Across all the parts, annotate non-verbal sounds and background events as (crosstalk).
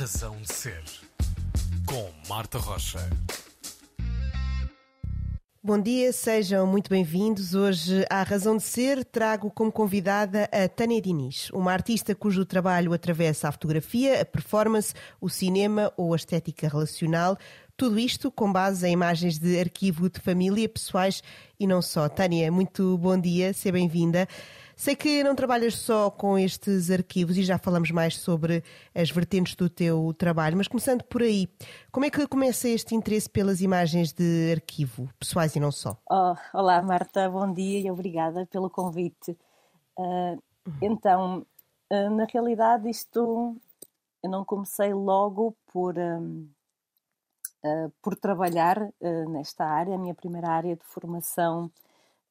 Razão de Ser, com Marta Rocha. Bom dia, sejam muito bem-vindos. Hoje, à Razão de Ser, trago como convidada a Tânia Diniz, uma artista cujo trabalho atravessa a fotografia, a performance, o cinema ou a estética relacional. Tudo isto com base em imagens de arquivo de família, pessoais e não só. Tânia, muito bom dia, seja bem-vinda. Sei que não trabalhas só com estes arquivos e já falamos mais sobre as vertentes do teu trabalho, mas começando por aí, como é que começa este interesse pelas imagens de arquivo, pessoais e não só? Oh, olá, Marta, bom dia e obrigada pelo convite. Uh, então, uh, na realidade, isto eu não comecei logo por, um, uh, por trabalhar nesta área, a minha primeira área de formação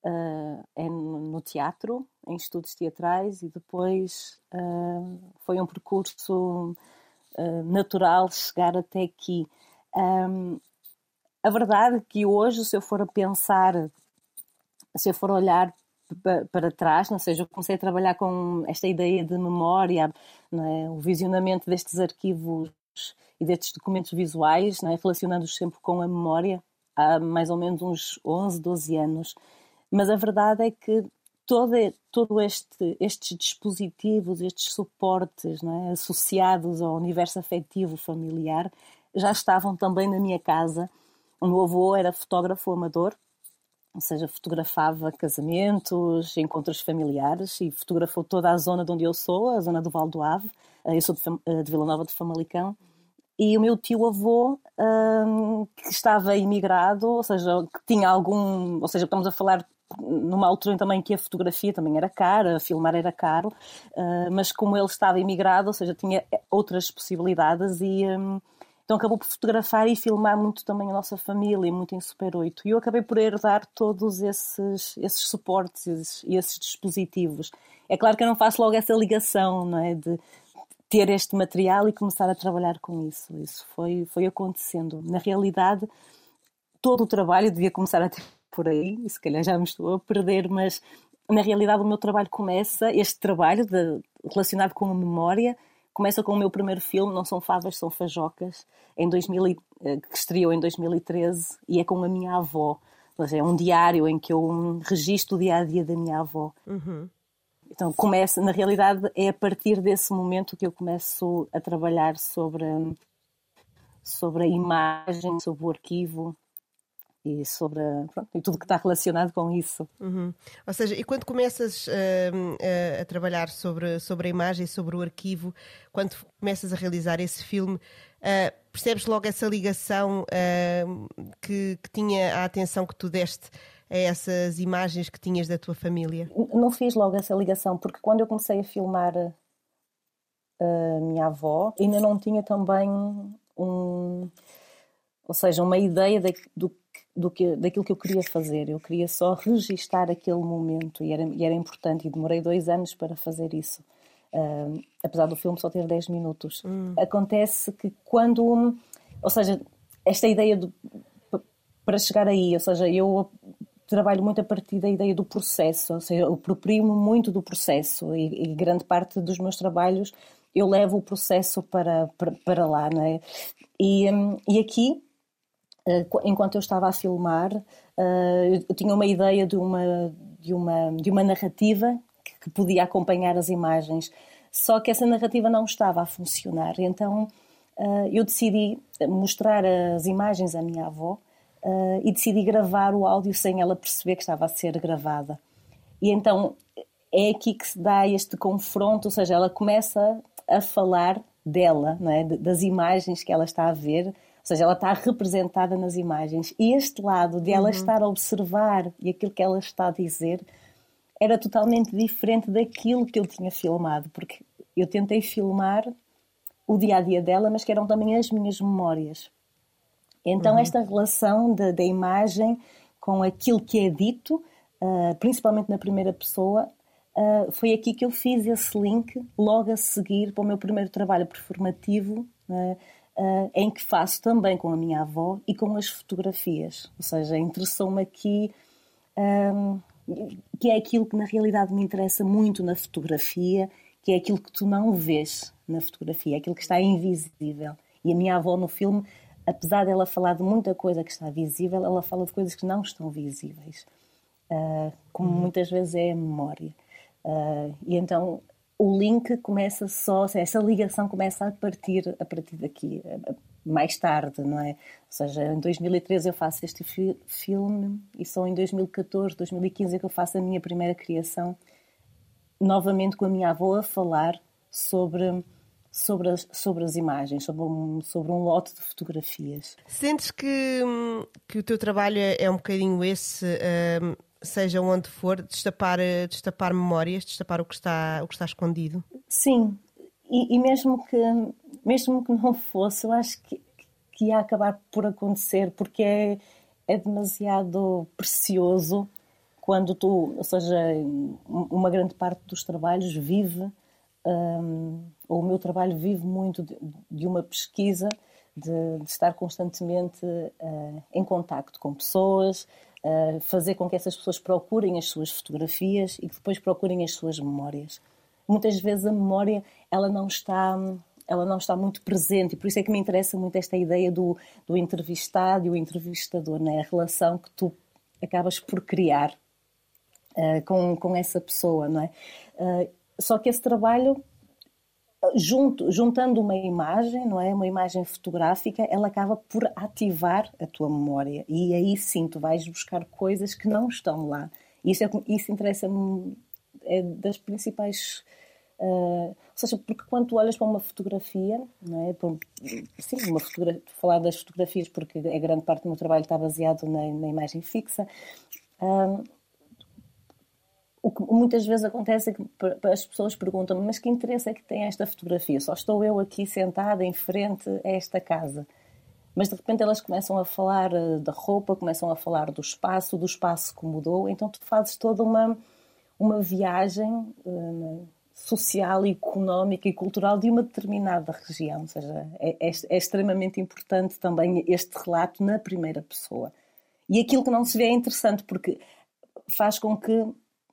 uh, é no teatro, em estudos teatrais, e depois uh, foi um percurso uh, natural chegar até aqui. Um, a verdade é que hoje, se eu for a pensar, se eu for olhar para trás, não seja, eu comecei a trabalhar com esta ideia de memória, é? o visionamento destes arquivos e destes documentos visuais, é? relacionando-os sempre com a memória, há mais ou menos uns 11, 12 anos. Mas a verdade é que todo, todo este, estes dispositivos, estes suportes é? associados ao universo afetivo familiar já estavam também na minha casa. O meu avô era fotógrafo amador, ou seja, fotografava casamentos, encontros familiares e fotografou toda a zona de onde eu sou, a zona do Val do Ave. Eh, eu sou de, eh, de Vila Nova de Famalicão. E o meu tio-avô, um, que estava imigrado, ou seja, que tinha algum. Ou seja, estamos a falar numa altura também que a fotografia também era cara, filmar era caro, uh, mas como ele estava imigrado, ou seja, tinha outras possibilidades e um, então acabou por fotografar e filmar muito também a nossa família, muito em Super 8. E eu acabei por herdar todos esses, esses suportes e esses, esses, dispositivos. É claro que eu não faço logo essa ligação, não é? De ter este material e começar a trabalhar com isso. Isso foi, foi acontecendo. Na realidade, todo o trabalho devia começar a ter por aí, e se calhar já me estou a perder, mas na realidade o meu trabalho começa, este trabalho de, relacionado com a memória, começa com o meu primeiro filme, Não São Favas, São Fajocas, em 2000, eh, que estreou em 2013, e é com a minha avó. é um diário em que eu registro o dia a dia da minha avó. Uhum. Então, começa, na realidade, é a partir desse momento que eu começo a trabalhar sobre, sobre a imagem, sobre o arquivo, e sobre pronto, e tudo que está relacionado com isso. Uhum. Ou seja, e quando começas uh, uh, a trabalhar sobre, sobre a imagem, sobre o arquivo, quando começas a realizar esse filme, uh, percebes logo essa ligação que, que, tinha a atenção que tu deste a essas imagens que tinhas da tua família? Não fiz logo essa ligação, porque quando eu comecei a filmar a minha avó, ainda não tinha também um ou seja, uma ideia de, do, do que, daquilo que eu queria fazer. Eu queria só registar aquele momento e era, e era importante. E demorei dois anos para fazer isso. Uh, apesar do filme só ter 10 minutos. Hum. Acontece que quando. Ou seja, esta ideia de, para chegar aí, ou seja, eu trabalho muito a partir da ideia do processo, ou seja, eu aproprio-me muito do processo e, e, grande parte dos meus trabalhos eu levo o processo para, para, para lá, não é? E, um, e aqui enquanto eu estava a filmar, eh, eu tinha uma ideia de uma, de uma, de uma narrativa que podia acompanhar as imagens, só que essa narrativa não estava a funcionar. Então eh, eu decidi mostrar as imagens à minha avó e decidi gravar o áudio sem ela perceber que estava a ser gravada. E então é aqui que se dá este confronto, ou seja, ela começa a falar dela, não é? das imagens que ela está a ver seja, ela está representada nas imagens. E este lado de ela uhum. estar a observar e aquilo que ela está a dizer era totalmente diferente daquilo que eu tinha filmado, porque eu tentei filmar o dia a dia dela, mas que eram também as minhas memórias. Então, uhum. esta relação da, imagem com aquilo que é dito, uh, principalmente na primeira pessoa, uh, foi aqui que eu fiz esse link logo a seguir para o meu primeiro trabalho performativo. Uh, uh, em que faço também com a minha avó e com as fotografias. Ou seja, interessou-me aqui um, que é aquilo que na realidade me interessa muito na fotografia, que é aquilo que tu não vês na fotografia, aquilo que está invisível. E a minha avó no filme, apesar dela falar de muita coisa que está visível, ela fala de coisas que não estão visíveis, uh, como uhum. muitas vezes é a memória. Uh, e então o link começa só, essa ligação começa a partir a partir daqui, mais tarde, não é? Ou seja, em 2013 eu faço este fi filme e só em 2014, 2015 é que eu faço a minha primeira criação, novamente com a minha avó a falar sobre sobre as, sobre as imagens, sobre um, sobre um lote de fotografias. Sentes que, que o teu trabalho é, um bocadinho esse, um, seja onde for, destapar, destapar memórias, destapar o que está, o que está escondido? Sim, e, e mesmo, que, mesmo que não fosse, eu acho que, que ia acabar por acontecer, porque é, é demasiado precioso quando tu, ou seja, uma grande parte dos trabalhos vive, um, ou o meu trabalho vive muito de, de uma pesquisa, de, de estar constantemente uh, em contacto com pessoas, fazer com que essas pessoas procurem as suas fotografias e que depois procurem as suas memórias. Muitas vezes a memória ela não está ela não está muito presente e por isso é que me interessa muito esta ideia do, do entrevistado e o entrevistador, né? a relação que tu acabas por criar uh, com, com essa pessoa, não é? Uh, só que esse trabalho, junto, juntando uma imagem, não é? Uma imagem fotográfica, ela acaba por ativar a tua memória. E aí sim, tu vais buscar coisas que não estão lá. Isso, é, isso interessa-me, é das principais. Uh, ou seja, porque quando tu olhas para uma fotografia, não é? Por, sim, uma fotografia, falar das fotografias, porque a grande parte do meu trabalho está baseado na, na imagem fixa. Uh, o que muitas vezes acontece é que as pessoas perguntam mas que interesse é que tem esta fotografia? Só estou eu aqui sentada em frente a esta casa. Mas de repente elas começam a falar eh, da roupa, começam a falar do espaço, do espaço que mudou, então tu fazes toda uma, uma viagem uh, social, económica e cultural de uma determinada região. Ou seja, é, é, é extremamente importante também este relato na primeira pessoa. E aquilo que não se vê é interessante porque faz com que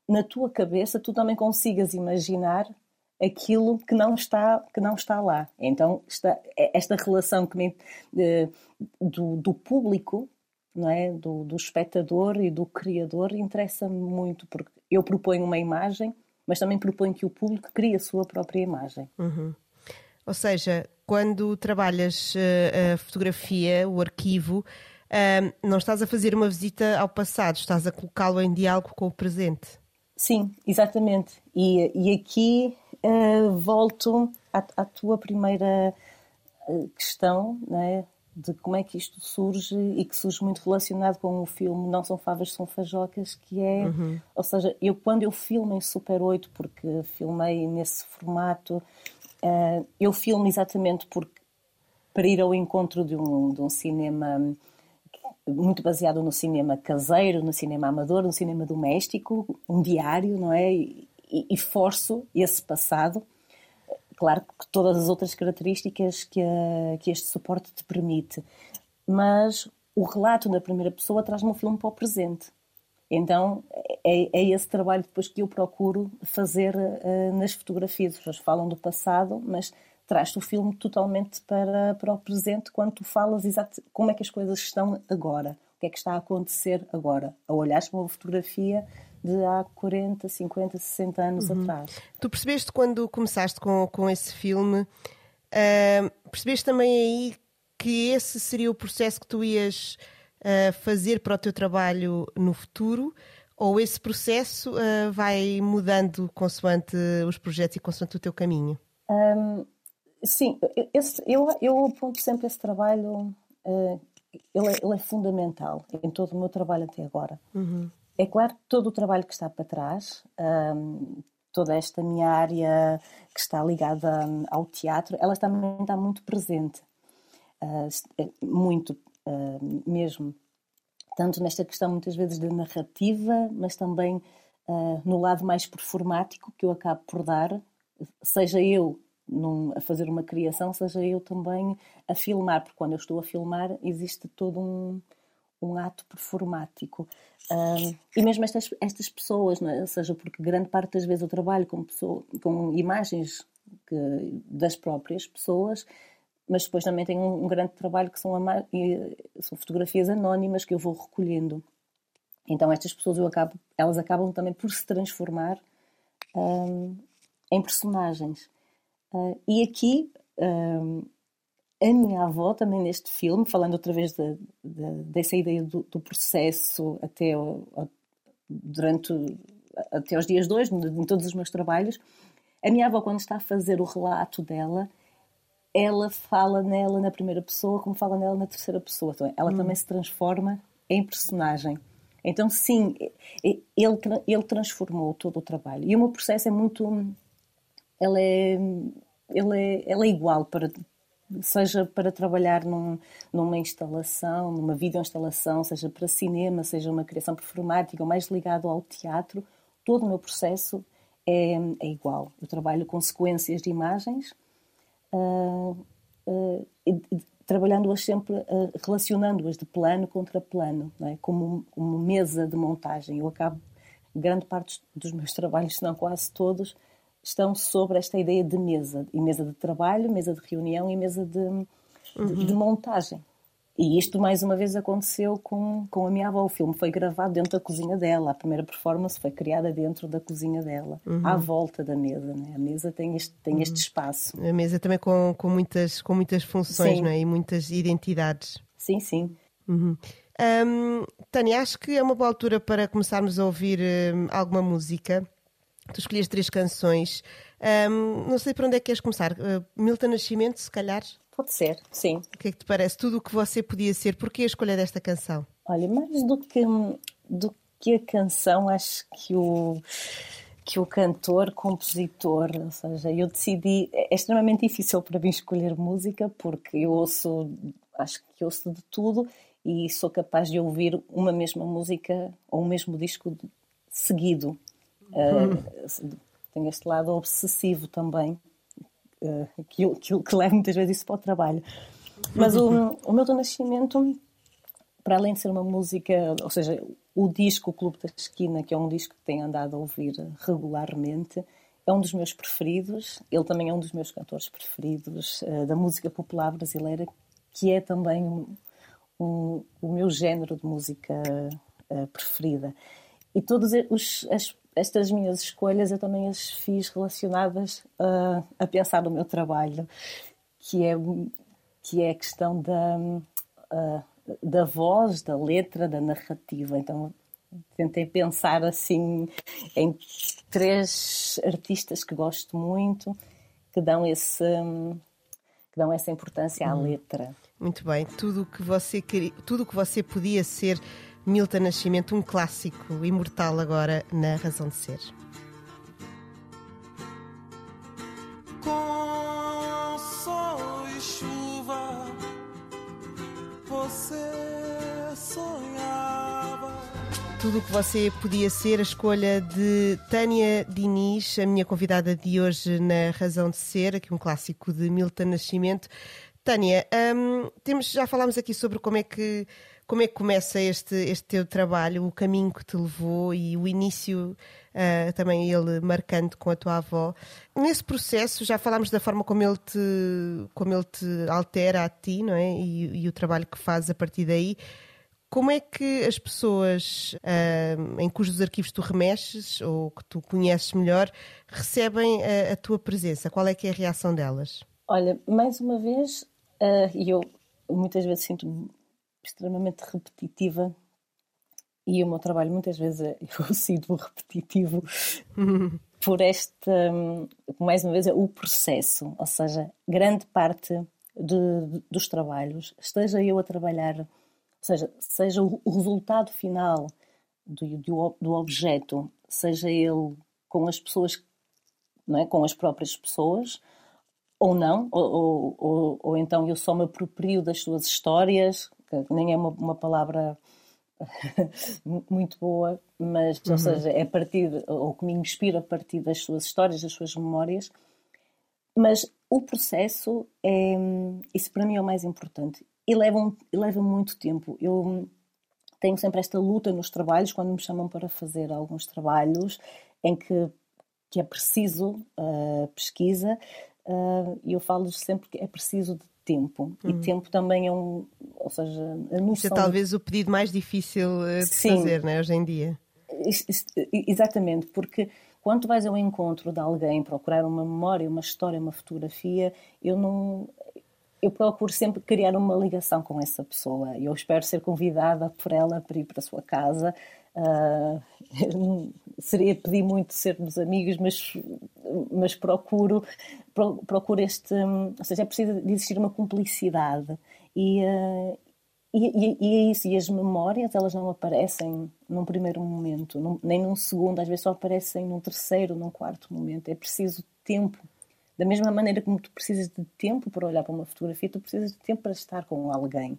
na tua cabeça tu também consigas imaginar aquilo que não está que não está lá. Então esta esta relação que me, de, do, do, público não é? Do, do espectador e do criador interessa-me muito porque eu proponho uma imagem mas também proponho que o público crie a sua própria imagem. Uhum. ou seja quando trabalhas uh, a fotografia o arquivo uh, não estás a fazer uma visita ao passado estás a colocá-lo em diálogo com o presente Sim, exatamente. E, e aqui uh, volto à, à, tua primeira eh, questão, né, de como é que isto surge e que surge muito relacionado com o filme Não São Favas, São Fajocas, que é, uhum. ou seja, eu quando eu filmo em Super 8, porque filmei nesse formato, uh, eu filmo exatamente porque, para ir ao encontro de um, de um cinema muito baseado no cinema caseiro, no cinema amador, no cinema doméstico, um diário, não é? E, e forço esse passado. Claro que todas as outras características que, a, que este suporte te permite, mas o relato na primeira pessoa traz-me o filme para o presente. Então é, é, esse trabalho depois que eu procuro fazer uh, nas fotografias. As pessoas falam do passado, mas traz-te o filme totalmente para, para o presente quando tu falas exato como é que as coisas estão agora, o que é que está a acontecer agora, a olhares para uma fotografia de há 40, 50, 60 anos uhum. atrás. Tu percebeste quando começaste com, com esse filme, uh, percebeste também aí que esse seria o processo que tu ias uh, fazer para o teu trabalho no futuro? Ou esse processo uh, vai mudando consoante os projetos e consoante o teu caminho? Um, Sim, esse, eu, eu aponto sempre esse trabalho, uh, ele, é, ele, é, fundamental em todo o meu trabalho até agora. Uhum. É claro que todo o trabalho que está para trás, um, toda esta minha área que está ligada ao teatro, ela também está muito presente. Uh, muito uh, mesmo. Tanto nesta questão, muitas vezes, da narrativa, mas também uh, no lado mais performático que eu acabo por dar, seja eu num, a fazer uma criação, seja eu também a filmar, porque quando eu estou a filmar existe todo um, um ato performático. Um, e mesmo estas, estas pessoas, é? ou seja, porque grande parte das vezes eu trabalho com, pessoa, com imagens que, das próprias pessoas, mas depois também tenho um, um grande trabalho que são, são, fotografias anónimas que eu vou recolhendo. Então estas pessoas eu acabo, elas acabam também por se transformar um, em personagens. Uh, e aqui um, a minha avó também neste filme, falando outra vez de, de, dessa ideia do, do processo até o, durante até os dias dois, em todos os meus trabalhos, a minha avó quando está a fazer o relato dela, ela fala nela na primeira pessoa como fala nela na terceira pessoa. Então, ela hum. também se transforma em personagem. Então, sim, ele, ele transformou todo o trabalho. E o meu processo é muito. Ele é, ele é, ele é igual para, seja para trabalhar num, numa instalação, numa videoinstalação, seja para cinema, seja uma criação performática ou mais ligado ao teatro, todo o meu processo é, é igual. Eu trabalho com sequências de imagens, uh, uh, trabalhando-as sempre, uh, relacionando-as de plano contra plano, é? como uma mesa de montagem. Eu acabo, grande parte dos meus trabalhos, se não quase todos, estão sobre esta ideia de mesa, e mesa de trabalho, mesa de reunião e mesa de, uhum. de, de, montagem. E isto, mais uma vez, aconteceu com, com a minha avó. O filme foi gravado dentro da cozinha dela. A primeira performance foi criada dentro da cozinha dela, uhum. à volta da mesa. Né? A mesa tem este, tem uhum. este espaço. A mesa também com, com, muitas, com muitas funções é? e muitas identidades. Sim, sim. Uhum. Um, Tânia, acho que é uma boa altura para começarmos a ouvir um, alguma música. Tu escolhes três canções. Um, não sei para onde é que queres começar. Uh, Milton Nascimento, se calhar? Pode ser, sim. O que é que te parece? Tudo o que você podia ser. Porquê a escolha desta canção? Olha, mais do que, do que a canção, acho que o, que o cantor, compositor, ou seja, eu decidi. É extremamente difícil para mim escolher música porque eu ouço, acho que ouço de tudo e sou capaz de ouvir uma mesma música ou um mesmo disco seguido. Uh, tem este lado obsessivo também, uh, que, que, que leva muitas vezes isso para o trabalho. Mas o, o meu do Nascimento, para além de ser uma música, ou seja, o disco Clube da Esquina, que é um disco que tenho andado a ouvir regularmente, é um dos meus preferidos. Ele também é um dos meus cantores preferidos uh, da música popular brasileira, que é também um, um, o meu género de música uh, preferida. E todas as, estas minhas escolhas eu também as fiz relacionadas uh, a pensar no meu trabalho, que é, que é a questão da, uh, da voz, da letra, da narrativa. Então tentei pensar assim em três artistas que gosto muito, que dão esse que dão essa importância à hum. letra. Muito bem, tudo que você queria, tudo que você podia ser Milton Nascimento, um clássico imortal agora na Razão de Ser. Com sol e chuva, você sonhava. Tudo o que você podia ser, a escolha de Tânia Diniz, a minha convidada de hoje na Razão de Ser, aqui um clássico de Milton Nascimento. Tânia, hum, temos, já falámos aqui sobre como é que como é que começa este, este teu trabalho, o caminho que te levou e o início uh, também ele marcando com a tua avó? Nesse processo já falámos da forma como ele te, como ele te altera a ti, não é? E, e o trabalho que fazes a partir daí. Como é que as pessoas uh, em cujos arquivos tu remexes ou que tu conheces melhor recebem a, a, tua presença? Qual é que é a reação delas? Olha, mais uma vez, uh, eu muitas vezes sinto extremamente repetitiva e o meu trabalho muitas vezes é, (laughs) eu sinto repetitivo por esta, mais uma vez, é o processo, ou seja, grande parte de, dos trabalhos, esteja eu a trabalhar, ou seja, seja o resultado final do, do, do objeto, seja ele com as pessoas, não é? com as próprias pessoas, ou não, ou, ou, ou, ou então eu só me aproprio das suas histórias, que nem é uma, uma palavra (laughs) muito boa, mas, uhum. ou seja, é a partir, ou que me inspira a partir das suas histórias, das suas memórias. Mas o processo, é, isso para mim é o mais importante. E leva, um, leva muito tempo. Eu, tenho sempre esta luta nos trabalhos, quando me chamam para fazer alguns trabalhos em que, que é preciso uh, pesquisa, uh, eu falo sempre que é preciso de tempo. Uhum. E tempo também é um. Ou seja, a noção. Isso é talvez o pedido mais difícil eh, de Sim. fazer, né, hoje em dia. Exatamente, porque quando vais ao encontro de alguém procurar uma memória, uma história, uma fotografia, eu não. Eu procuro sempre criar uma ligação com essa pessoa. Eu espero ser convidada por ela para ir para a sua casa. (laughs) Uh, seria pedir muito sermos amigos, mas, mas procuro, procuro este. Ou seja, é preciso existir uma cumplicidade. E, uh, e, e, é isso, e as memórias, elas não aparecem num primeiro momento, num, nem num segundo, às vezes só aparecem num terceiro, num quarto momento. É preciso tempo. Da mesma maneira como tu precisas de tempo para olhar para uma fotografia, tu precisas de tempo para estar com alguém.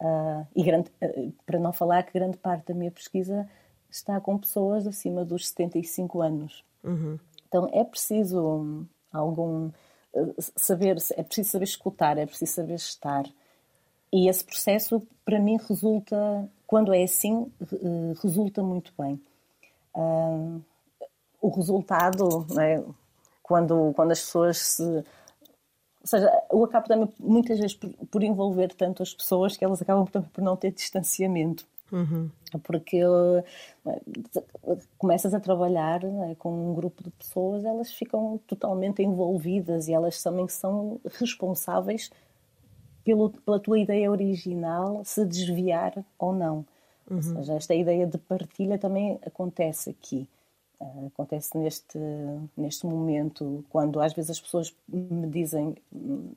Uh, e grande, uh, para não falar que grande parte da minha pesquisa está com pessoas acima dos 75 anos. Uhum. Então é preciso um, algum uh, saber, é preciso saber escutar, é preciso saber estar. E esse processo, para mim, resulta, quando é assim, eh, resulta muito bem. Uh, o resultado, é? quando, quando as pessoas se. Ou seja, eu acabo também, muitas vezes, por, por envolver tanto as pessoas que elas acabam também por não ter distanciamento. Uhum. Porque começas a trabalhar é, com um grupo de pessoas, elas ficam totalmente envolvidas e elas também são responsáveis pelo, pela tua ideia original se desviar ou não. Uhum. Ou seja, esta ideia de partilha também acontece aqui. Uh, acontece neste, neste momento, quando às vezes as pessoas me dizem hum,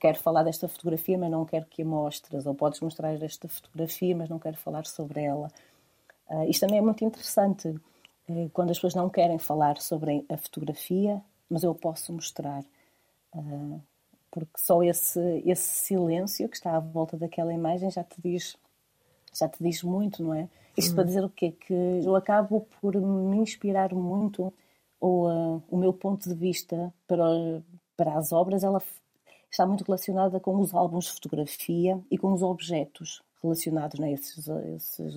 quero falar desta fotografia, mas não quero que a mostres, ou podes mostrar esta fotografia, mas não quero falar sobre ela. Uh, isto também é muito interessante, uh, quando as pessoas não querem falar sobre a fotografia, mas eu posso mostrar. Uh, porque só esse, esse silêncio que está à volta daquela imagem já te diz, já te diz muito, não é? Isto para dizer o quê? Que eu acabo por me inspirar muito, ou uh, o meu ponto de vista para, para as obras, ela está muito relacionada com os álbuns de fotografia e com os objetos relacionados, não é? esses, esses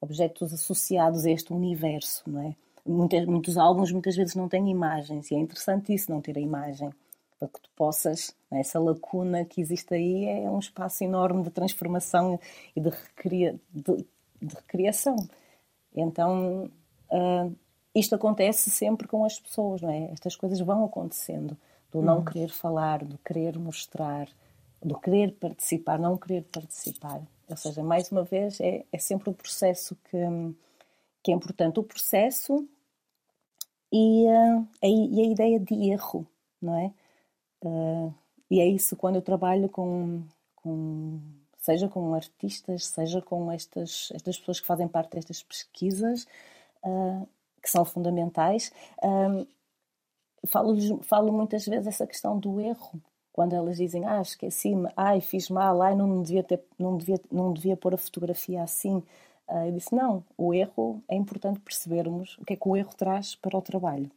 objetos associados a este universo, não é? Muitos, muitos álbuns muitas vezes não têm imagens e é interessante isso, não ter a imagem para que tu possas, né, essa lacuna que existe aí é um espaço enorme de transformação e de, recria, de, de recriação. Então, uh, isto acontece sempre com as pessoas, não é? Estas coisas vão acontecendo, do não uhum. querer falar, do querer mostrar, do querer participar, não querer participar. Ou seja, mais uma vez, é, é sempre o processo que, que é importante. O processo e, uh, a, e a ideia de erro, não é? Uh, e é isso quando eu trabalho com, com, seja com artistas, seja com estas, estas pessoas que fazem parte destas pesquisas, uh, que são fundamentais. Uh, falo, falo muitas vezes essa questão do erro, quando elas dizem, ah, esqueci-me, ai, fiz mal, ai, não devia, ter, não devia, não devia pôr a fotografia assim. Uh, eu disse, não, o erro, é importante percebermos o que é que o erro traz para o trabalho.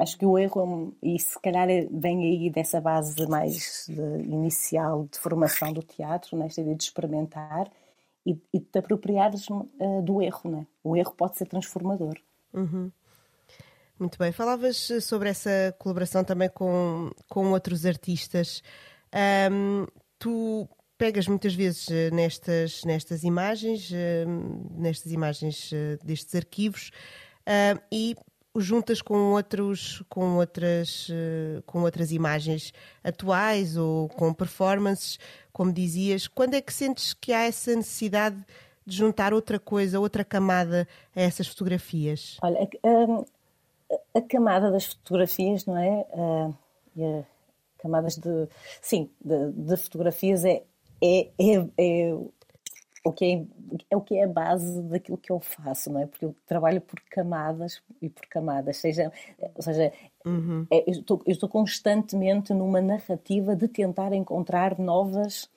Acho que o erro, e se calhar vem aí dessa base mais de, inicial de formação do teatro, nesta ideia de experimentar e, e te apropriares uh, do erro. Né? O erro pode ser transformador. Uhum. Muito bem. Falavas sobre essa colaboração também com, com outros artistas. Um, tu pegas muitas vezes eh, nestas, nestas imagens, nestas imagens eh, destes arquivos, e juntas com outros com outras eh, com outras imagens atuais ou com performances como dizias quando é que sentes que há essa necessidade de juntar outra coisa outra camada a essas fotografias? Olha a, a camada das fotografias não é? Uh, camadas de sim de, de fotografias é é, é, é o que é, é o que é a base daquilo que eu faço, não é? Porque eu trabalho por camadas e por camadas, seja, ou seja, uhum. é, eu, estou, eu, estou, constantemente numa narrativa de tentar encontrar novas,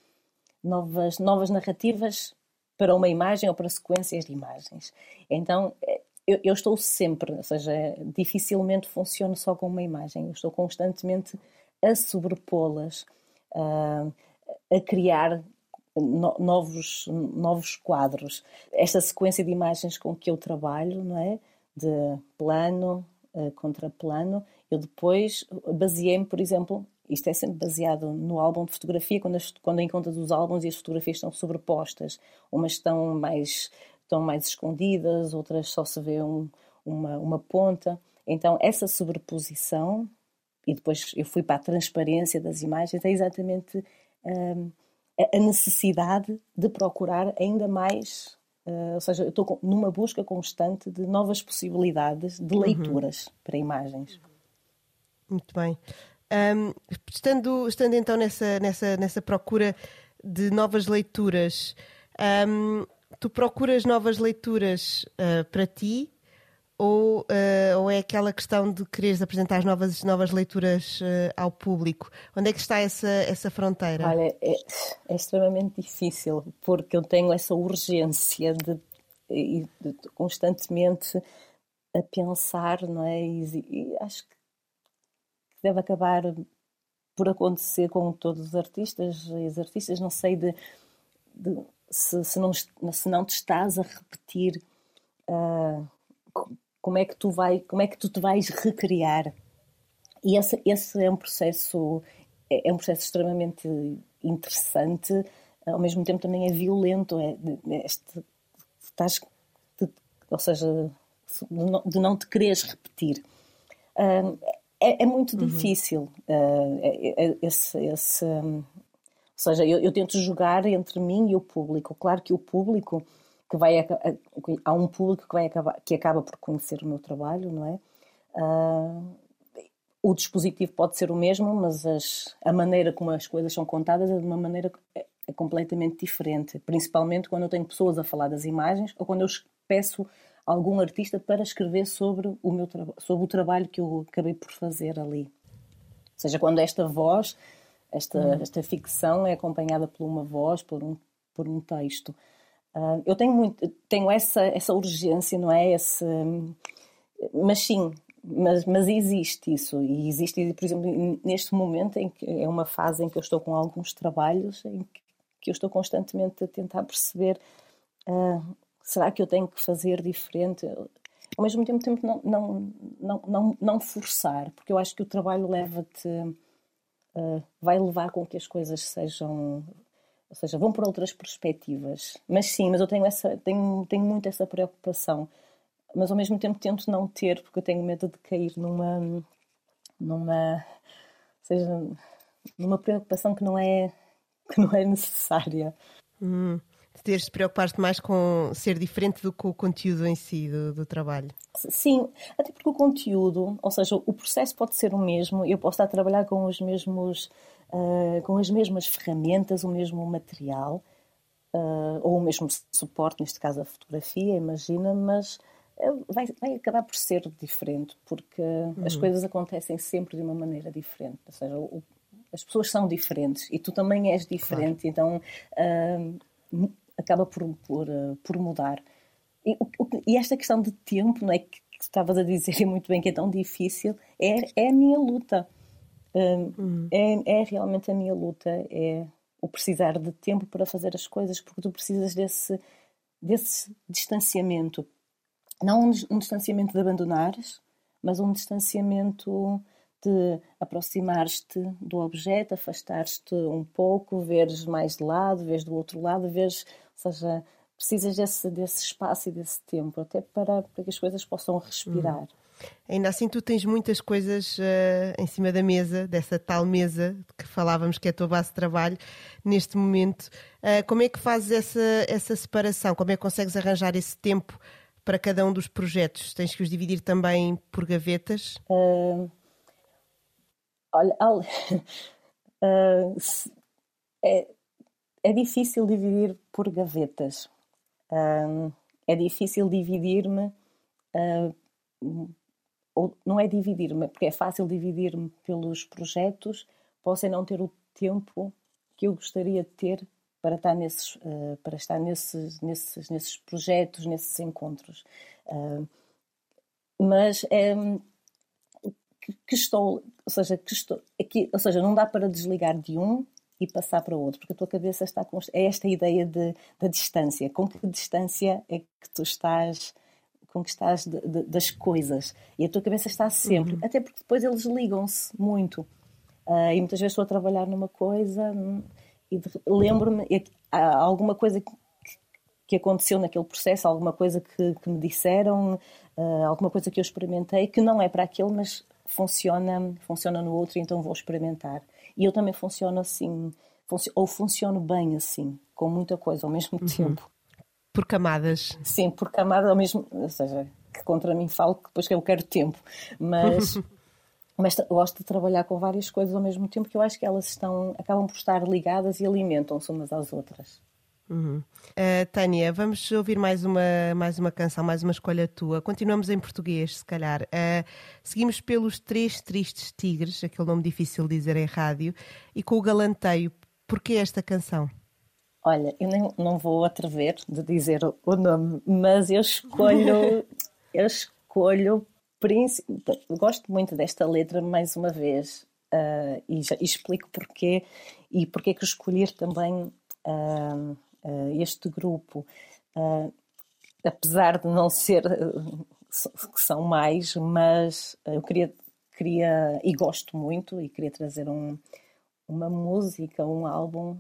novas, novas narrativas para uma imagem ou para sequências de imagens. Então, é, eu, eu estou sempre, ou seja, dificilmente funciono só com uma imagem, eu estou constantemente a sobrepô-las, a, a criar no, novos, novos quadros. Esta sequência de imagens com que eu trabalho, não é? De plano, uh, contra plano, eu depois baseei-me, por exemplo, isto é sempre baseado no álbum de fotografia, quando, as, quando encontras os álbuns e as fotografias estão sobrepostas, umas estão mais, estão mais escondidas, outras só se vê um, uma, uma ponta. Então, essa sobreposição, e depois eu fui para a transparência das imagens, é exatamente hum, a necessidade de procurar ainda mais. Uh, ou seja, eu estou numa busca constante de novas possibilidades de uhum. leituras uhum. para imagens. Muito bem. Um, estando, estando então nessa, nessa, nessa procura de novas leituras, um, tu procuras novas leituras uh, para ti ou, uh, ou é aquela questão de quereres apresentar novas, novas leituras uh, ao público? Onde é que está essa, essa fronteira? Olha, é, é extremamente difícil porque eu tenho essa urgência de, de, de constantemente a pensar, não é? E, e acho que deve acabar por acontecer com todos os artistas e as artistas, não sei de, de se, se, não, se não te estás a repetir uh, como é que tu vai, como é que tu te vais recriar. E esse, esse é um processo é, é um processo extremamente interessante, ao mesmo tempo também é violento, é, é este, estás, de, ou seja, de não, te quereres repetir. Uh, é, é, muito uhum. difícil uh, esse, esse um, ou seja, eu, eu, tento jogar entre mim e o público. Claro que o público que vai há um público que vai acabar, que acaba por conhecer o meu trabalho, não é? Uh, o dispositivo pode ser o mesmo, mas as, a maneira como as coisas são contadas é de uma maneira é, é completamente diferente. Principalmente quando eu tenho pessoas a falar das imagens ou quando eu peço algum artista para escrever sobre o meu sobre o trabalho que eu acabei por fazer ali. Ou seja, quando esta voz, esta, uhum. esta ficção é acompanhada por uma voz, por um, por um texto. Uh, eu tenho muito, tenho essa, essa urgência, não é? Esse, mas sim, mas, mas existe isso. E existe, por exemplo, neste momento, em que é uma fase em que eu estou com alguns trabalhos, em que, que eu estou constantemente a tentar perceber uh, será que eu tenho que fazer diferente? Ao mesmo tempo, tempo não, não, não, não, não forçar, porque eu acho que o trabalho leva-te, uh, vai levar com que as coisas sejam ou seja, vão por outras perspectivas. Mas sim, mas eu tenho, essa, tenho, tenho muito essa preocupação. Mas ao mesmo tempo tento não ter, porque eu tenho medo de cair numa. numa. seja, numa preocupação que não é, que não é necessária. Hum, teres de preocupar-te mais com ser diferente do que o conteúdo em si do, do, trabalho. Sim, até porque o conteúdo, ou seja, o processo pode ser o mesmo, eu posso estar a trabalhar com os mesmos uh, com as mesmas ferramentas, o mesmo material, uh, ou o mesmo suporte, neste caso a fotografia, imagina, mas uh, vai, vai, acabar por ser diferente, porque uhum. as coisas acontecem sempre de uma maneira diferente. Ou seja, o, as pessoas são diferentes e tu também és diferente, claro. então acaba por, por, por mudar. E, o, e, esta questão de tempo, não é que, que estavas a dizer (laughs) muito bem que é tão difícil, é, é a minha luta. Uhum. É, é realmente a minha luta, é o precisar de tempo para fazer as coisas, porque tu precisas desse, desse distanciamento. Não um, um distanciamento de abandonares, mas um distanciamento de aproximar-te do objeto, afastar-te um pouco, veres mais de lado, veres do outro lado, veres, ou seja, precisas desse, desse espaço e desse tempo, até para, para que as coisas possam respirar. Uhum. Ainda assim, tu tens muitas coisas uh, em cima da mesa, dessa tal mesa que falávamos que é a tua base de trabalho neste momento. Uh, como é que fazes essa, essa separação? Como é que consegues arranjar esse tempo para cada um dos projetos? Tens que os dividir também por gavetas? Uh, olha, (laughs) é, é difícil dividir por gavetas. é difícil dividir-me ou não é dividir-me, porque é fácil dividir-me pelos projetos, posso é não ter o tempo que eu gostaria de ter para estar nesses, uh, para estar nesses, nesses, nesses projetos, nesses encontros. Uh, mas é que, que, estou, ou seja, que estou aqui, ou seja, não dá para desligar de um e passar para outro, porque a tua cabeça está com é esta ideia de, da distância. Com que distância é que tu estás com que estás de, de, das coisas? E a tua cabeça está sempre, uhum. até porque depois eles ligam-se muito. Uh, e muitas vezes estou a trabalhar numa coisa hum, e lembro-me alguma coisa que, que aconteceu naquele processo, alguma coisa que, que me disseram, uh, alguma coisa que eu experimentei que não é para aquele, mas funciona, funciona no outro, então vou experimentar. E eu também funciono assim, ou funciono bem assim, com muita coisa ao mesmo uhum. tempo. Por camadas. Sim, por camadas ao mesmo, ou seja, que contra mim falo que depois que eu quero tempo, mas (laughs) mas gosto de trabalhar com várias coisas ao mesmo tempo que eu acho que elas estão acabam por estar ligadas e alimentam-se umas às outras. Uhum. Uh, Tânia, vamos ouvir mais uma, mais uma canção, mais uma escolha tua. Continuamos em português, se calhar. Uh, seguimos pelos Três Tristes Tigres, aquele nome difícil de dizer em rádio, e com o Galanteio. Porquê esta canção? Olha, eu nem, não vou atrever de dizer o nome, mas eu escolho, (laughs) eu escolho, gosto muito desta letra mais uma vez uh, e, já, e, explico porquê e porquê que escolher também uh, uh, este grupo, apesar de não ser que são mais, mas eu queria, queria e gosto muito e queria trazer um, uma música, um álbum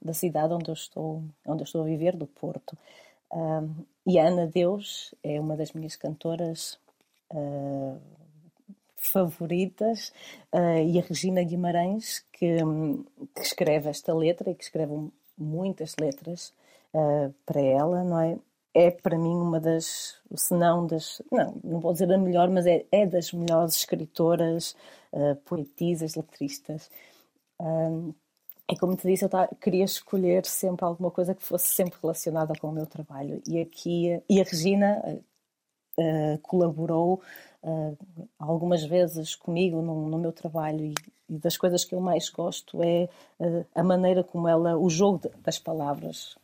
da cidade onde eu estou, onde eu estou a viver, do Porto. e a Ana Deus é uma das minhas cantoras favoritas uh, e a Regina Guimarães que, que, escreve esta letra e que escreve muitas letras uh, para ela, não é? É para mim uma das, se não das, não, não vou dizer a melhor, mas é, é das melhores escritoras, uh, poetisas, letristas. Um, é como te disse, eu queria escolher sempre alguma coisa que fosse sempre relacionada com o meu trabalho. E aqui, e a Regina uh, colaborou uh, algumas vezes comigo no, no meu trabalho e, e, das coisas que eu mais gosto é uh, a maneira como ela, o jogo de, das palavras,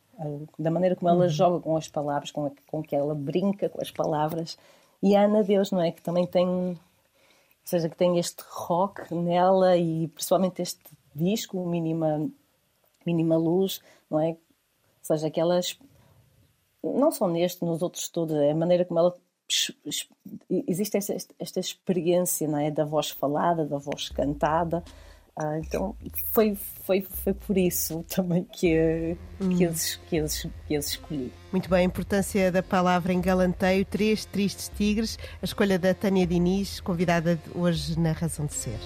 da maneira como ela uhum. joga com as palavras, com, a, com que ela brinca com as palavras. E a Ana Deus, não é? Que também tem, ou seja, que tem este rock nela e principalmente este disco, Mínima, Mínima Luz, não é? Ou seja, que elas, não só neste, nos outros todos, é a maneira como ela existe esta, esta experiência não é? da voz falada, da voz cantada. Ah, então foi, foi, foi por isso também que, hum. que, eles, que, eles, que eles escolhi. Muito bem, a importância da palavra em galanteio, Três Tristes Tigres, a escolha da Tânia Diniz, convidada hoje na Razão de Ser.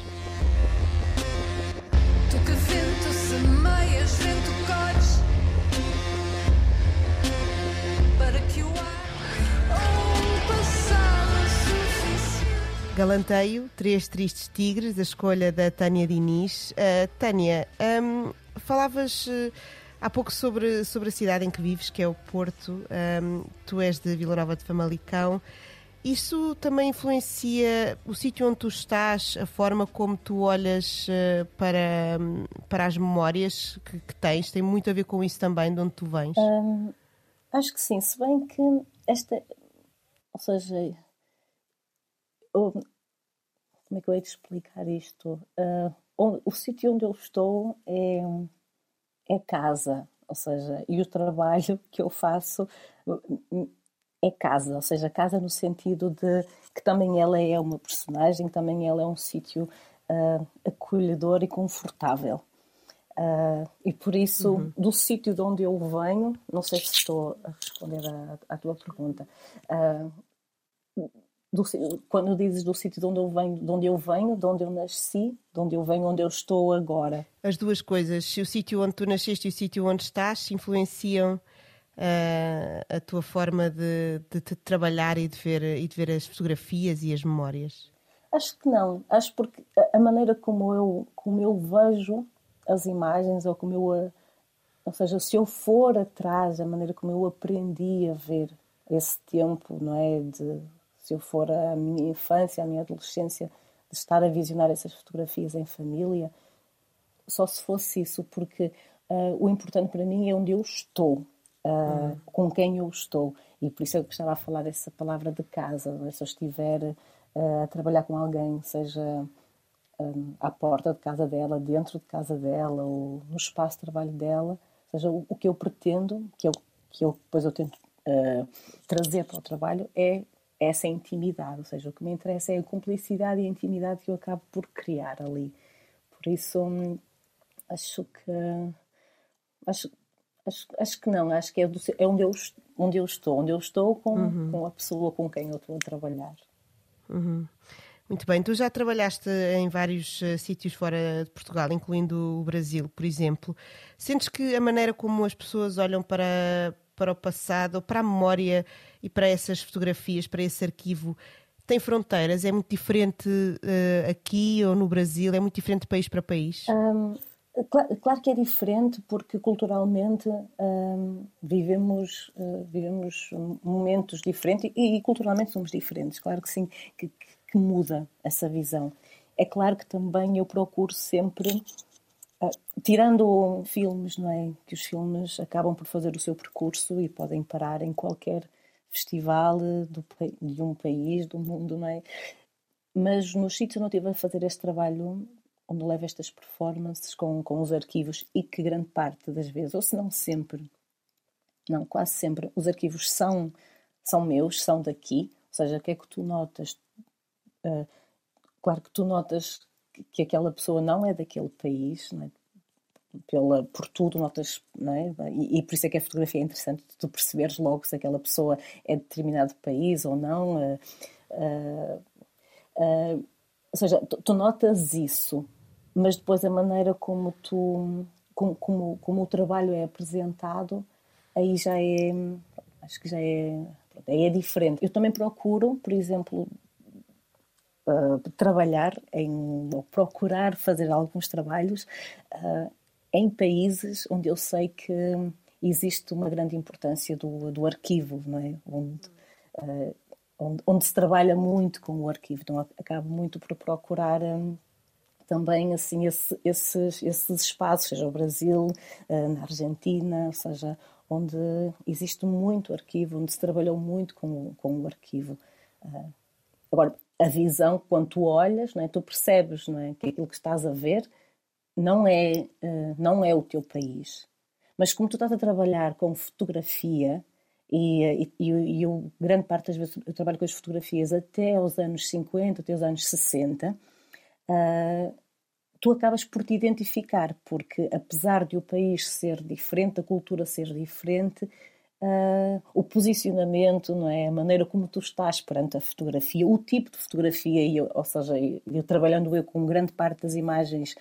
Galanteio, Três Tristes Tigres, a escolha da Tânia Diniz. Uh, Tânia, um, falavas uh, há pouco sobre, sobre a cidade em que vives, que é o Porto. Um, tu és de Vila Nova de Famalicão. Isso também influencia o sítio onde tu estás, a forma como tu olhas uh, para, um, para as memórias que, que, tens? Tem muito a ver com isso também, de onde tu vens? acho que sim, se bem que esta. Ou seja, como é que eu hei de explicar isto? Uh, onde, o sítio onde eu estou é, é casa, ou seja, e o trabalho (laughs) que eu faço é casa, ou seja, casa no sentido de que também ela é uma personagem, também ela é um sítio uh, acolhedor e confortável. Uh, e por isso, uhum. do sítio de onde eu venho, não sei se estou a responder à tua pergunta, uh, do, quando dizes do sítio de onde eu venho, de onde eu venho, de onde eu nasci, de onde eu venho, onde eu estou agora. As duas coisas, se o sítio onde tu nasceste e o sítio onde estás influenciam uh, a tua forma de, de, de, trabalhar e de, ver, e de ver as fotografias e as memórias? Acho que não. Acho porque a maneira como eu, como eu vejo as imagens ou como eu, ou seja, se eu for atrás, a maneira como eu aprendi a ver esse tempo, não é, de se eu for a minha infância, a minha adolescência, de estar a visionar essas fotografias em família, só se fosse isso, porque uh, o importante para mim é onde eu estou, uh, uhum. com quem eu estou. E por isso eu gostava a falar dessa palavra de casa. Se eu estiver uh, a trabalhar com alguém, seja um, à porta de casa dela, dentro de casa dela, ou no espaço de trabalho dela. Ou seja, o, o que eu pretendo, que eu, que eu depois eu tento trazer para o trabalho, é essa intimidade. Ou seja, o que me interessa é a cumplicidade e a intimidade que eu acabo por criar ali. Por isso, hum, acho que. Acho, acho, acho que não, acho que é, do, é onde, eu, onde eu estou, onde eu estou com, uhum. com a pessoa com quem eu estou a trabalhar. Uhum. Muito bem, tu já trabalhaste em vários uh, sítios fora de Portugal, incluindo o Brasil, por exemplo. Sentes que a maneira como as pessoas olham para, para o passado, para a memória e para essas fotografias, para esse arquivo, tem fronteiras? É muito diferente uh, aqui ou no Brasil? É muito diferente de país para país? Um, claro, claro, que é diferente, porque culturalmente um, vivemos, uh, vivemos momentos diferentes e, e, culturalmente somos diferentes. Claro que sim, que, que muda essa visão. É claro que também eu procuro sempre, tirando filmes, não é? Que os filmes acabam por fazer o seu percurso e podem parar em qualquer festival do, de um país, do mundo, não é? Mas nos sítios onde eu estive a fazer este trabalho, onde levo estas performances com, com os arquivos e que grande parte das vezes, ou se não sempre, não, quase sempre, os arquivos são, são meus, são daqui, ou seja, o que é que tu notas? Uh, claro que tu notas que aquela pessoa não é daquele país, é? Pela, por tudo notas, é? e, e, por isso é que a fotografia é interessante, tu perceberes logo se aquela pessoa é de determinado país ou não. Uh, uh, ou seja, tu, tu, notas isso, mas depois a maneira como tu como, como, como o trabalho é apresentado, aí já é acho que já é, é diferente. Eu também procuro, por exemplo, uh, trabalhar em, ou procurar fazer alguns trabalhos uh, em países onde eu sei que existe uma grande importância do, do arquivo, não é? Onde, uh, onde, onde, se trabalha muito com o arquivo. Então, acabo muito por procurar um, também assim esse, esses, esses espaços, seja o Brasil, na Argentina, ou seja, onde existe muito arquivo, onde se trabalhou muito com, com o arquivo. Agora, a visão, quando tu olhas, não é? tu percebes não é? que aquilo que estás a ver não é, uh, não é o teu país. Mas como tu estás a trabalhar com fotografia, e, e, e, eu, grande parte das vezes, eu trabalho com as fotografias até aos anos 50, até aos anos 60, uh, ah, tu acabas por te identificar, porque apesar de o país ser diferente, a cultura ser diferente, uh, o posicionamento, não é? a maneira como tu estás perante a fotografia, o tipo de fotografia, eu, ou seja, eu, eu, trabalhando eu com grande parte das imagens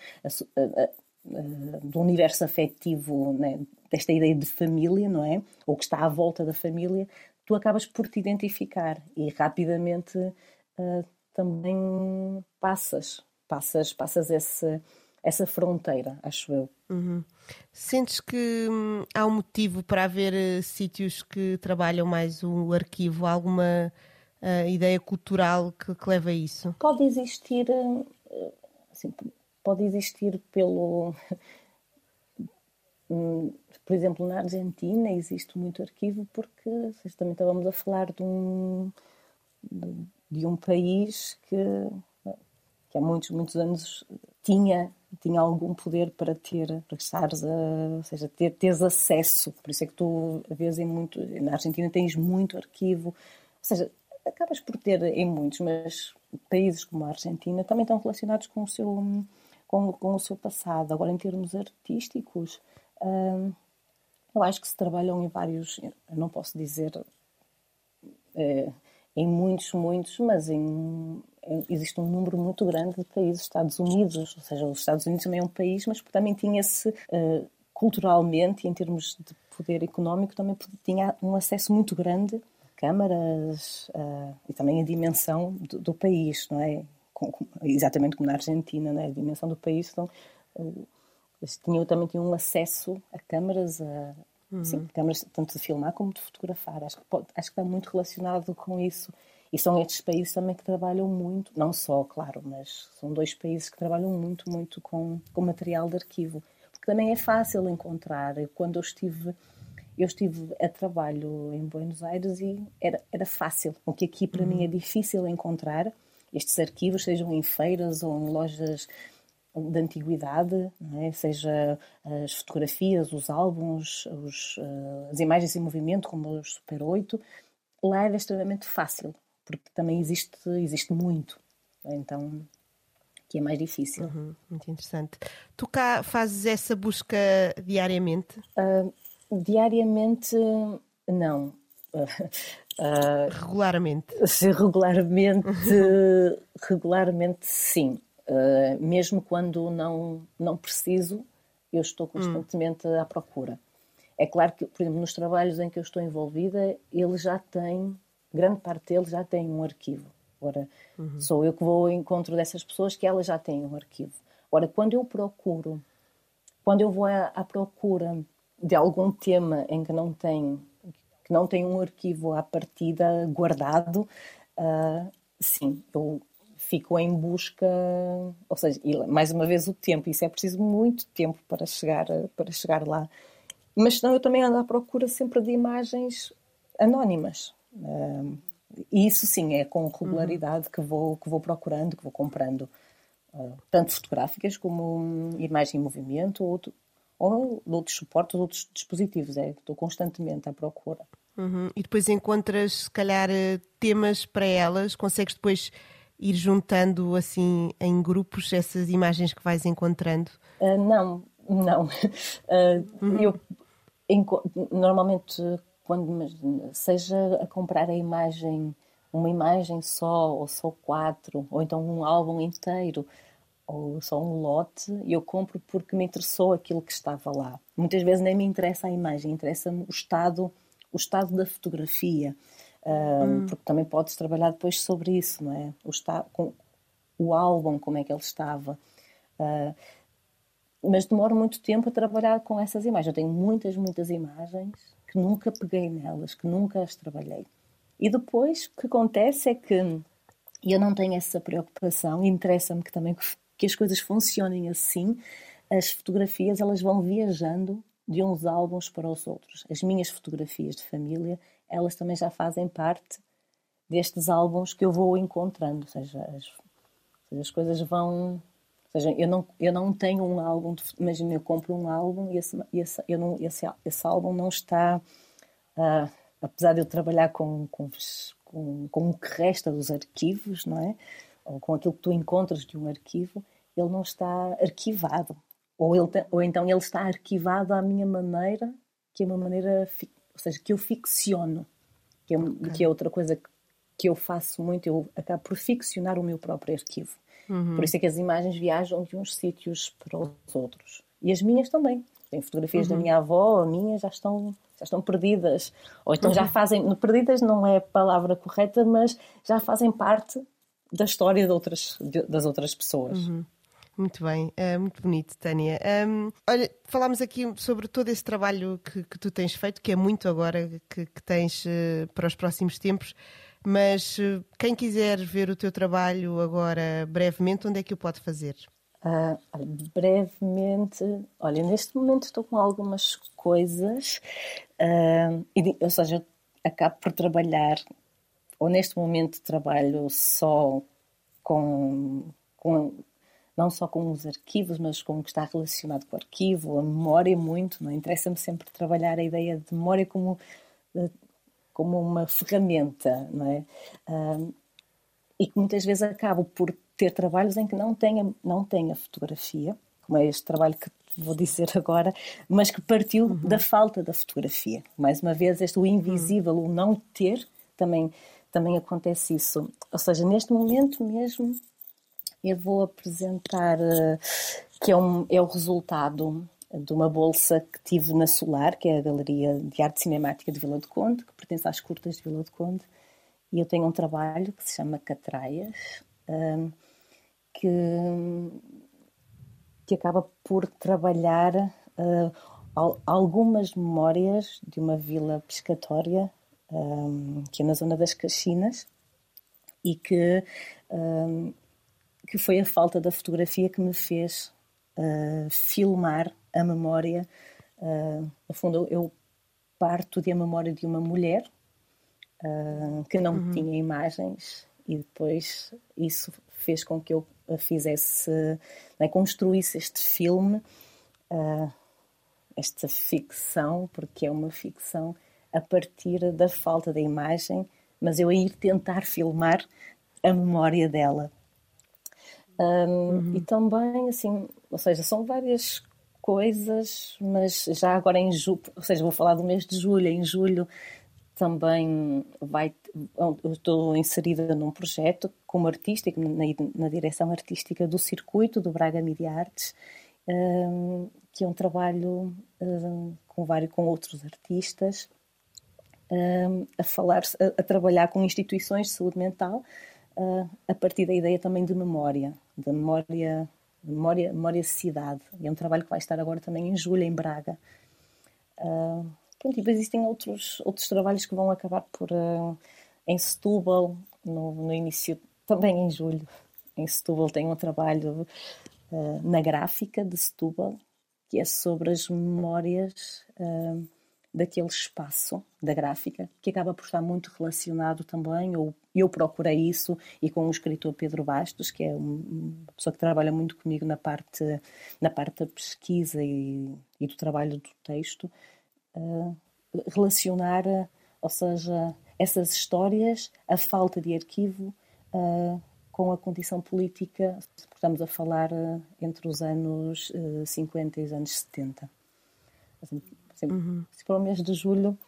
do universo afetivo, né? desta ideia de família, não é? Ou que está à volta da família, tu acabas por te identificar e rapidamente uh, também passas, passas, passas esse, essa fronteira, acho eu. Uhum. Sentes que hum, há um motivo para haver uh, sítios que trabalham mais o arquivo? Há alguma uh, ideia cultural que, que, leva a isso? Pode existir, uh, assim, pode existir pelo. (laughs) Hum, por exemplo, na Argentina existe muito arquivo porque também estávamos a falar de um, de um país que, que há muitos, muitos anos tinha tinha algum poder para ter, para estares a, ou seja, ter, teres acesso. Por isso é que tu, vezes, em muito, na Argentina tens muito arquivo. Ou seja, acabas por ter em muitos, mas países como a Argentina também estão relacionados com o seu, com, com o seu passado. Agora, em termos artísticos, hum, eu acho que se trabalham em vários, não posso dizer é, em muitos, muitos, mas em, existe um número muito grande de países, Estados Unidos, ou seja, os Estados Unidos também é um país, mas também tinha-se uh, culturalmente e em termos de poder económico também tinha um acesso muito grande a câmaras uh, e também a dimensão do, do país, não é? Com, com, exatamente como na Argentina, não é? A dimensão do país, então, uh, tinha, também tinha um acesso a câmaras, a, uhum. sim, câmaras tanto de filmar como de fotografar. Acho que, pode, acho que está muito relacionado com isso. E são estes países também que trabalham muito, não só, claro, mas são dois países que trabalham muito, muito com, com material de arquivo. Porque também é fácil encontrar. Quando eu estive, eu estive a trabalho em Buenos Aires e era, era fácil. O que aqui para uhum. mim é difícil encontrar, estes arquivos, sejam em feiras ou em lojas de antiguidade, é? seja as fotografias, os álbuns, os, uh, as imagens em movimento, como os Super 8, lá é extremamente fácil, porque também existe, existe muito. Então, que é mais difícil. Uhum, muito interessante. Tu cá fazes essa busca diariamente? Uh, diariamente, não. Uh, (laughs) regularmente? Se regularmente, (laughs) regularmente sim. Uh, mesmo quando não, não preciso, eu estou constantemente hum. à procura. É claro que, por exemplo, nos trabalhos em que eu estou envolvida, ele já tem, grande parte deles já tem um arquivo. Ora, uhum. sou eu que vou ao encontro dessas pessoas que elas já têm um arquivo. Ora, quando eu procuro, quando eu vou à, à procura de algum tema em que não tem que não tem um arquivo à partida guardado, uh, sim, eu fico em busca, ou seja, mais uma vez o tempo, isso é preciso muito tempo para chegar, para chegar lá. Mas senão eu também ando à procura sempre de imagens anónimas. E isso sim, é com regularidade uhum. que, vou, que vou procurando, que vou comprando. Uh, tanto fotográficas como imagem em movimento ou, ou outros suportes, outros dispositivos. É, estou constantemente à procura. Uhum. E depois encontras, se calhar, eh, temas para elas, consegues depois ir juntando assim em grupos essas imagens que vais encontrando? Uh, não, não. Uh, (laughs) uhum. Eu normalmente quando seja a comprar a imagem, uma imagem só ou só quatro, ou então um álbum inteiro, ou só um lote, eu compro porque me interessou aquilo que estava lá. Muitas vezes nem me interessa a imagem, interessa-me o estado, o estado da fotografia. Hum. Porque também podes trabalhar depois sobre isso, não é? O, está, com, o álbum, como é que ele estava. Uh, mas demoro muito tempo a trabalhar com essas imagens. Eu tenho muitas, muitas imagens que nunca peguei nelas, que nunca as trabalhei. E depois o que acontece é que eu não tenho essa preocupação, interessa-me que também que as coisas funcionem assim. As fotografias elas vão viajando de uns álbuns para os outros. As minhas fotografias de família elas também já fazem parte destes álbuns que eu vou encontrando. Ou seja, as, as coisas vão. Ou seja, eu não, eu não tenho um álbum, imagina, eu compro um álbum e esse, esse, eu não, esse, esse álbum não está. Uh, apesar de eu trabalhar com, com, com, com o que resta dos arquivos, não é? Ou com aquilo que tu encontras de um arquivo, ele não está arquivado. Ou, ele, ou então ele está arquivado à minha maneira, que é uma maneira ou seja, que eu ficciono, que é, okay. que é outra coisa que, que, eu faço muito, eu acabo por ficcionar o meu próprio arquivo. Uhum. Por isso é que as imagens viajam de uns sítios para os outros. E as minhas também. Tem fotografias uhum. da minha avó, a minha já estão, já estão perdidas. Ou então uhum. já fazem, perdidas não é a palavra correta, mas já fazem parte da história de outras, de, das outras pessoas. Uhum. Muito bem, uh, muito bonito, Tânia. Um, olha, falámos aqui sobre todo esse trabalho que, que, tu tens feito, que é muito agora que, que tens uh, para os próximos tempos, mas uh, quem quiser ver o teu trabalho agora brevemente, onde é que o pode fazer? Ah, brevemente, olha, neste momento estou com algumas coisas, e, ou seja, eu acabo por trabalhar, ou neste momento trabalho só com, com não só com os arquivos, mas com o que está relacionado com o arquivo, a memória muito, não interessa-me sempre trabalhar a ideia de memória como, eh, como uma ferramenta, não é? e que muitas vezes acabo por ter trabalhos em que não tenha, não tenha fotografia, como é este trabalho que vou dizer (laughs) agora, mas que partiu uhum. da falta da fotografia. Mais uma vez, este o invisível, uhum. o não ter, também, também acontece isso. Ou seja, neste momento mesmo, eu vou apresentar, uh, que é, um, é o resultado de uma bolsa que tive na Solar, que é a Galeria de Arte Cinemática de Vila do Conde, que pertence às Curtas de Vila do Conde, e eu tenho um trabalho que se chama Catraias, uh, que, que acaba por trabalhar uh, algumas memórias de uma vila pescatória, um, que é na zona das Caxinas, e que que foi a falta da fotografia que me fez filmar a memória. Uh, no fundo, eu parto de a memória de uma mulher uh, que não uhum. tinha imagens e depois isso fez com que eu fizesse, né, construísse este filme, uh, esta ficção, porque é uma ficção a partir da falta da imagem, mas eu a ir tentar filmar a memória dela. Um, uhum. E também, assim, ou seja, são várias coisas, mas já agora em julho, ou seja, vou falar do mês de julho, em julho também vai, eu estou inserida num projeto como artista, na, na direção artística do circuito do Braga Media Arts, um, que é um trabalho um, com vários com outros artistas um, a falar, a, a, trabalhar com instituições de saúde mental uh, a partir da ideia também de memória, de memória, memória, memória cidade. E é um trabalho que vai estar agora também em julho em Braga. Uh, Pronto, e depois existem outros, outros trabalhos que vão acabar por. Uh, em Setúbal, no, no, início, também em julho, em Setúbal, tem um trabalho uh, na gráfica de Setúbal, que é sobre as memórias uh, daquele espaço da gráfica, que acaba por estar muito relacionado também, ou eu procurei isso, e com o escritor Pedro Bastos, que é uma pessoa que trabalha muito comigo na parte, na parte da pesquisa e, e do trabalho do texto, relacionar, ou seja, essas histórias, a falta de arquivo, uh, com a condição política, estamos a falar uh, entre os anos uh, eh, 50 e os anos 70. Assim, assim, uhum. Para o mês de julho,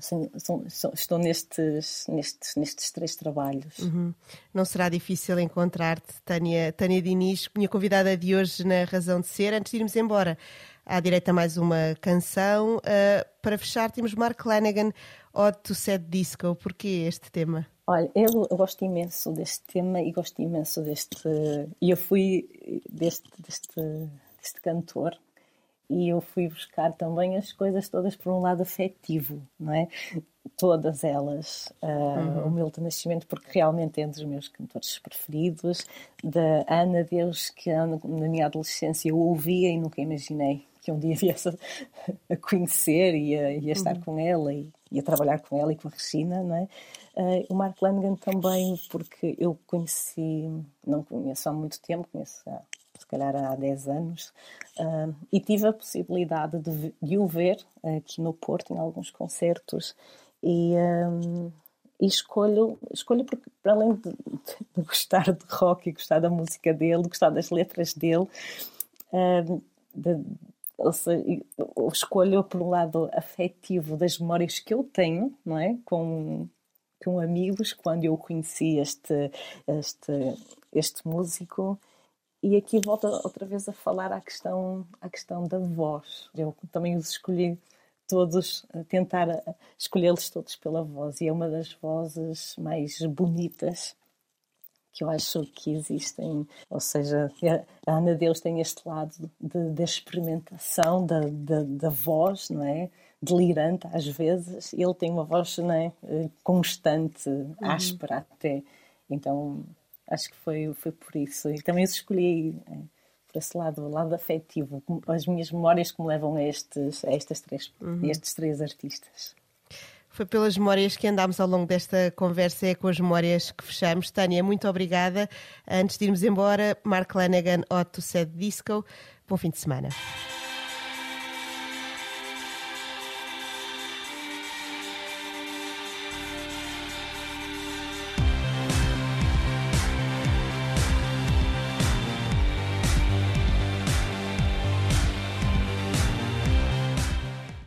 são, são, estou nestes, nestes, nestes três trabalhos. Uhum. Não será difícil encontrar-te, Tânia, Tânia Diniz, minha convidada de hoje na Razão de Ser. Antes de irmos embora, há direito a mais uma canção. Uh, para fechar, temos Mark Lanigan, Odd to Set Disco. Porquê este tema? Olha, eu, eu, gosto imenso deste tema e gosto imenso deste. E eu fui deste, deste, deste cantor e eu fui buscar também as coisas todas por um lado afetivo, não é? Todas elas. Uh, uhum. O Milton Nascimento, porque realmente é um dos meus cantores preferidos. Da Ana Deus, que na minha adolescência eu ouvia e nunca imaginei que um dia (laughs) viesse a, conhecer e a, e a estar uhum. com ela e, e, a trabalhar com ela e com a Regina, não é? Uh, o Mark Lanigan também, porque eu conheci, não conheço há muito tempo, conheço há, se calhar há 10 anos, uh, e tive a possibilidade de, de, o ver aqui no Porto, em alguns concertos, e, um, e escolho, escolho porque, para além de, de, gostar de rock e gostar da música dele, de gostar das letras dele, uh, de, ou seja, escolho por um lado afetivo das memórias que eu tenho, não é? Com, com amigos, quando eu conheci este, este, este músico. E aqui volta outra vez a falar à questão, à questão da voz. Eu também os escolhi todos, tentar escolhê-los todos pela voz. E é uma das vozes mais bonitas que eu acho que existem, ou seja, a Ana Deus tem este lado da experimentação da, da, da, voz, não é? Delirante às vezes, ele tem uma voz não é? constante, uhum. áspera até. Então acho que foi, foi por isso. E também escolhi é, por esse lado, lado afetivo, as minhas memórias que me levam a estes, a estas três, uhum. a estes três artistas. Foi pelas memórias que andámos ao longo desta conversa, é com as memórias que fechamos. Tânia, muito obrigada. Antes de irmos embora, Mark Lanagan, Otto Said Disco. Bom fim de semana.